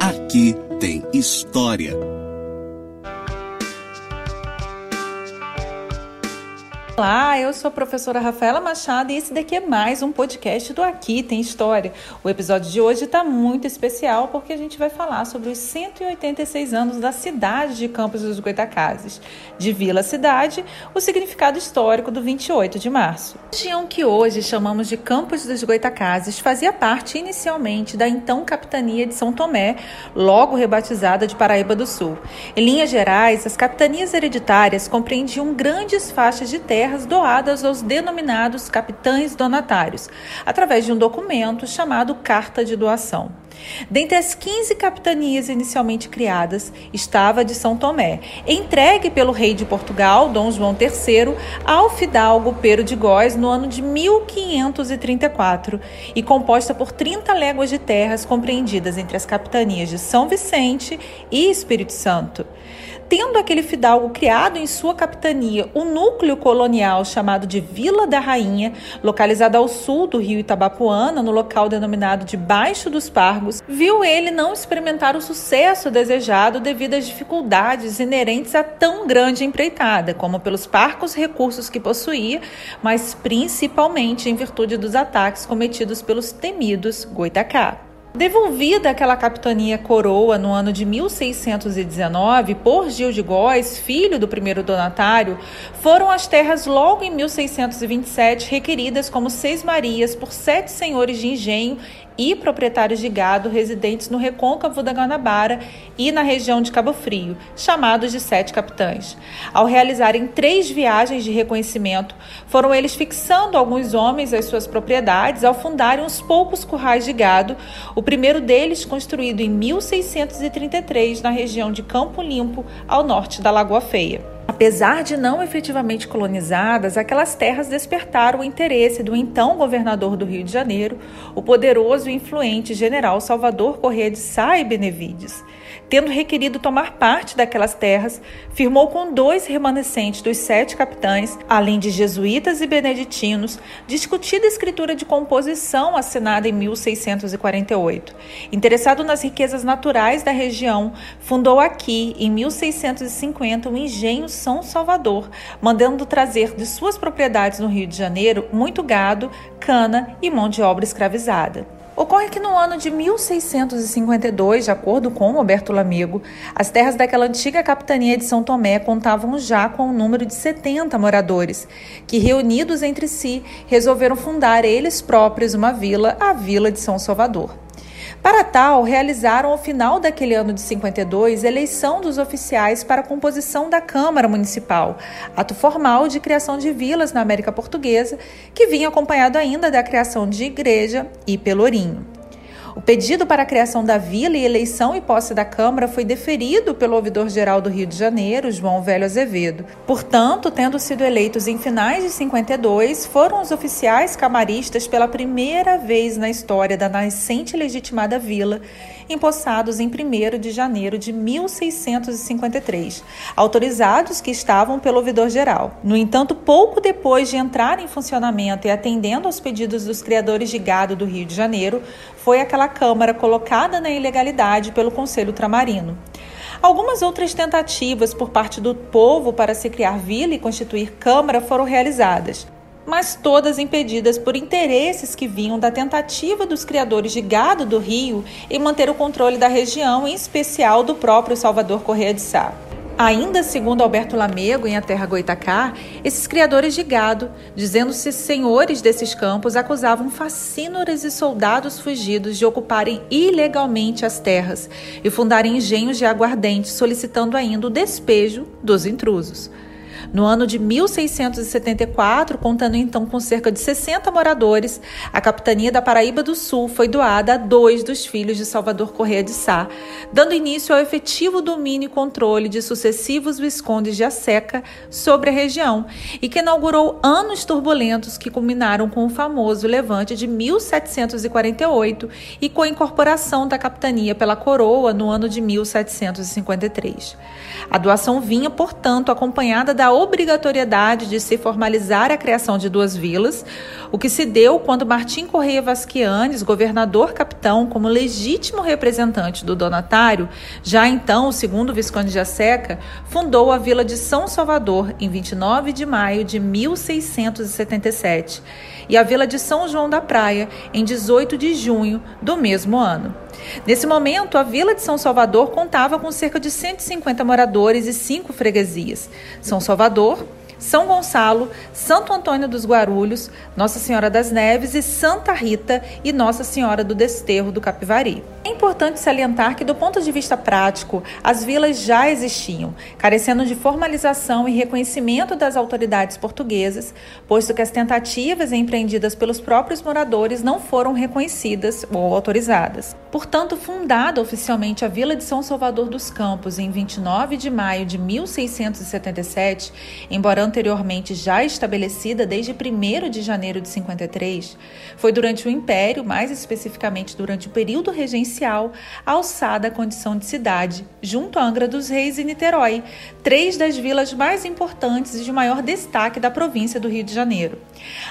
Aqui tem história. Olá, eu sou a professora Rafaela Machado e esse daqui é mais um podcast do Aqui Tem História. O episódio de hoje está muito especial porque a gente vai falar sobre os 186 anos da cidade de Campos dos Goitacazes. De Vila Cidade, o significado histórico do 28 de março. A região que hoje chamamos de Campos dos Goitacazes fazia parte inicialmente da então capitania de São Tomé, logo rebatizada de Paraíba do Sul. Em linhas gerais, as capitanias hereditárias compreendiam grandes faixas de terra terras doadas aos denominados capitães donatários, através de um documento chamado Carta de Doação. Dentre as 15 capitanias inicialmente criadas, estava a de São Tomé, entregue pelo rei de Portugal, Dom João III, ao fidalgo Pero de Góis no ano de 1534 e composta por 30 léguas de terras compreendidas entre as capitanias de São Vicente e Espírito Santo tendo aquele fidalgo criado em sua capitania o núcleo colonial chamado de Vila da Rainha, localizado ao sul do rio Itabapuana, no local denominado de Baixo dos Pargos, viu ele não experimentar o sucesso desejado devido às dificuldades inerentes a tão grande empreitada, como pelos parcos recursos que possuía, mas principalmente em virtude dos ataques cometidos pelos temidos Goitacá. Devolvida aquela capitania coroa no ano de 1619 por Gil de Góis, filho do primeiro donatário, foram as terras logo em 1627 requeridas como Seis Marias por sete senhores de engenho e proprietários de gado residentes no recôncavo da Guanabara e na região de Cabo Frio, chamados de Sete Capitães. Ao realizarem três viagens de reconhecimento, foram eles fixando alguns homens às suas propriedades ao fundarem uns poucos currais de gado, o primeiro deles construído em 1633 na região de Campo Limpo, ao norte da Lagoa Feia. Apesar de não efetivamente colonizadas, aquelas terras despertaram o interesse do então governador do Rio de Janeiro, o poderoso e influente general Salvador Corrêa de Sá e Benevides. Tendo requerido tomar parte daquelas terras, firmou com dois remanescentes dos sete capitães, além de jesuítas e beneditinos, discutida escritura de composição assinada em 1648. Interessado nas riquezas naturais da região, fundou aqui, em 1650, o engenho São Salvador, mandando trazer de suas propriedades no Rio de Janeiro muito gado, cana e mão de obra escravizada. Ocorre que no ano de 1652, de acordo com Roberto Lamego, as terras daquela antiga capitania de São Tomé contavam já com um número de 70 moradores, que reunidos entre si resolveram fundar eles próprios uma vila, a Vila de São Salvador. Para tal, realizaram ao final daquele ano de 52 eleição dos oficiais para a composição da Câmara Municipal, ato formal de criação de vilas na América Portuguesa, que vinha acompanhado ainda da criação de igreja e pelourinho. O pedido para a criação da vila e eleição e posse da Câmara foi deferido pelo ouvidor-geral do Rio de Janeiro, João Velho Azevedo. Portanto, tendo sido eleitos em finais de 52, foram os oficiais camaristas pela primeira vez na história da nascente legitimada vila empossados em 1 de janeiro de 1653, autorizados que estavam pelo ouvidor-geral. No entanto, pouco depois de entrar em funcionamento e atendendo aos pedidos dos criadores de gado do Rio de Janeiro, foi aquela Câmara colocada na ilegalidade pelo Conselho Tramarino. Algumas outras tentativas por parte do povo para se criar vila e constituir Câmara foram realizadas mas todas impedidas por interesses que vinham da tentativa dos criadores de gado do Rio em manter o controle da região, em especial do próprio Salvador Correia de Sá. Ainda segundo Alberto Lamego, em A Terra Goitacá, esses criadores de gado, dizendo-se senhores desses campos, acusavam facínoras e soldados fugidos de ocuparem ilegalmente as terras e fundarem engenhos de aguardente, solicitando ainda o despejo dos intrusos. No ano de 1674, contando então com cerca de 60 moradores, a capitania da Paraíba do Sul foi doada a dois dos filhos de Salvador Correia de Sá, dando início ao efetivo domínio e controle de sucessivos viscondes de Aseca sobre a região e que inaugurou anos turbulentos que culminaram com o famoso levante de 1748 e com a incorporação da capitania pela coroa no ano de 1753. A doação vinha, portanto, acompanhada da obrigatoriedade de se formalizar a criação de duas vilas, o que se deu quando Martim Correia Vasquianes, governador capitão, como legítimo representante do donatário, já então o segundo Visconde de Aseca, fundou a vila de São Salvador em 29 de maio de 1677 e a vila de São João da Praia em 18 de junho do mesmo ano. Nesse momento, a vila de São Salvador contava com cerca de 150 moradores e cinco freguesias: São Salvador, são Gonçalo, Santo Antônio dos Guarulhos, Nossa Senhora das Neves e Santa Rita e Nossa Senhora do Desterro do Capivari. É importante salientar que, do ponto de vista prático, as vilas já existiam, carecendo de formalização e reconhecimento das autoridades portuguesas, posto que as tentativas empreendidas pelos próprios moradores não foram reconhecidas ou autorizadas. Portanto, fundada oficialmente a Vila de São Salvador dos Campos em 29 de maio de 1677, embora anteriormente já estabelecida desde 1 de janeiro de 53, foi durante o Império, mais especificamente durante o período regencial, alçada à condição de cidade, junto a Angra dos Reis e Niterói, três das vilas mais importantes e de maior destaque da província do Rio de Janeiro.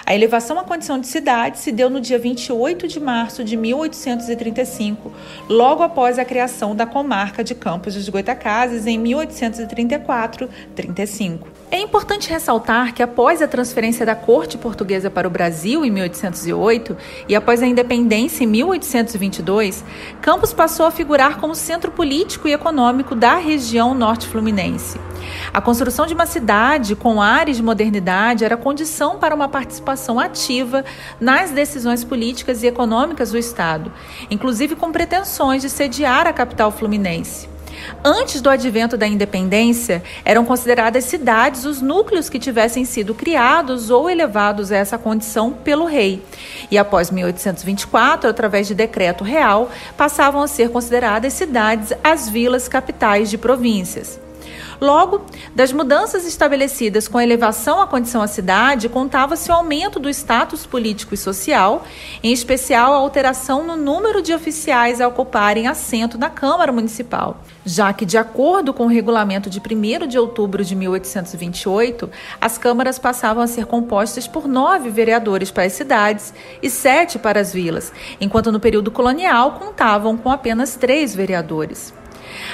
A elevação à condição de cidade se deu no dia 28 de março de 1835, logo após a criação da comarca de Campos dos Goitacazes em 1834-35. É importante ressaltar que após a transferência da corte portuguesa para o Brasil em 1808 e após a independência em 1822, Campos passou a figurar como centro político e econômico da região norte fluminense. A construção de uma cidade com áreas de modernidade era condição para uma participação ativa nas decisões políticas e econômicas do Estado, inclusive com pretensões de sediar a capital fluminense. Antes do advento da independência, eram consideradas cidades os núcleos que tivessem sido criados ou elevados a essa condição pelo rei. E após 1824, através de decreto real, passavam a ser consideradas cidades as vilas capitais de províncias. Logo, das mudanças estabelecidas com a elevação à condição à cidade, contava-se o aumento do status político e social, em especial a alteração no número de oficiais a ocuparem assento na Câmara Municipal, já que, de acordo com o regulamento de 1 de outubro de 1828, as câmaras passavam a ser compostas por nove vereadores para as cidades e sete para as vilas, enquanto no período colonial contavam com apenas três vereadores.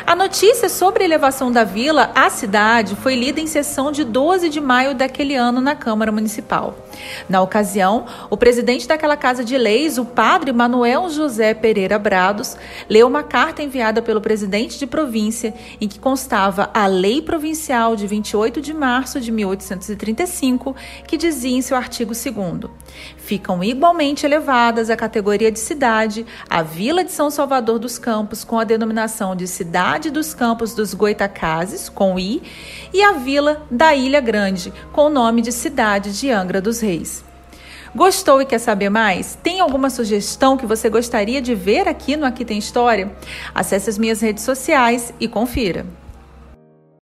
A notícia sobre a elevação da vila à cidade foi lida em sessão de 12 de maio daquele ano na Câmara Municipal. Na ocasião, o presidente daquela Casa de Leis, o padre Manuel José Pereira Brados, leu uma carta enviada pelo presidente de província em que constava a Lei Provincial de 28 de março de 1835, que dizia em seu artigo 2 Ficam igualmente elevadas à categoria de cidade a Vila de São Salvador dos Campos com a denominação de cidade dos Campos dos Goitacazes, com I, e a vila da Ilha Grande, com o nome de cidade de Angra dos Gostou e quer saber mais? Tem alguma sugestão que você gostaria de ver aqui no Aqui Tem História? Acesse as minhas redes sociais e confira.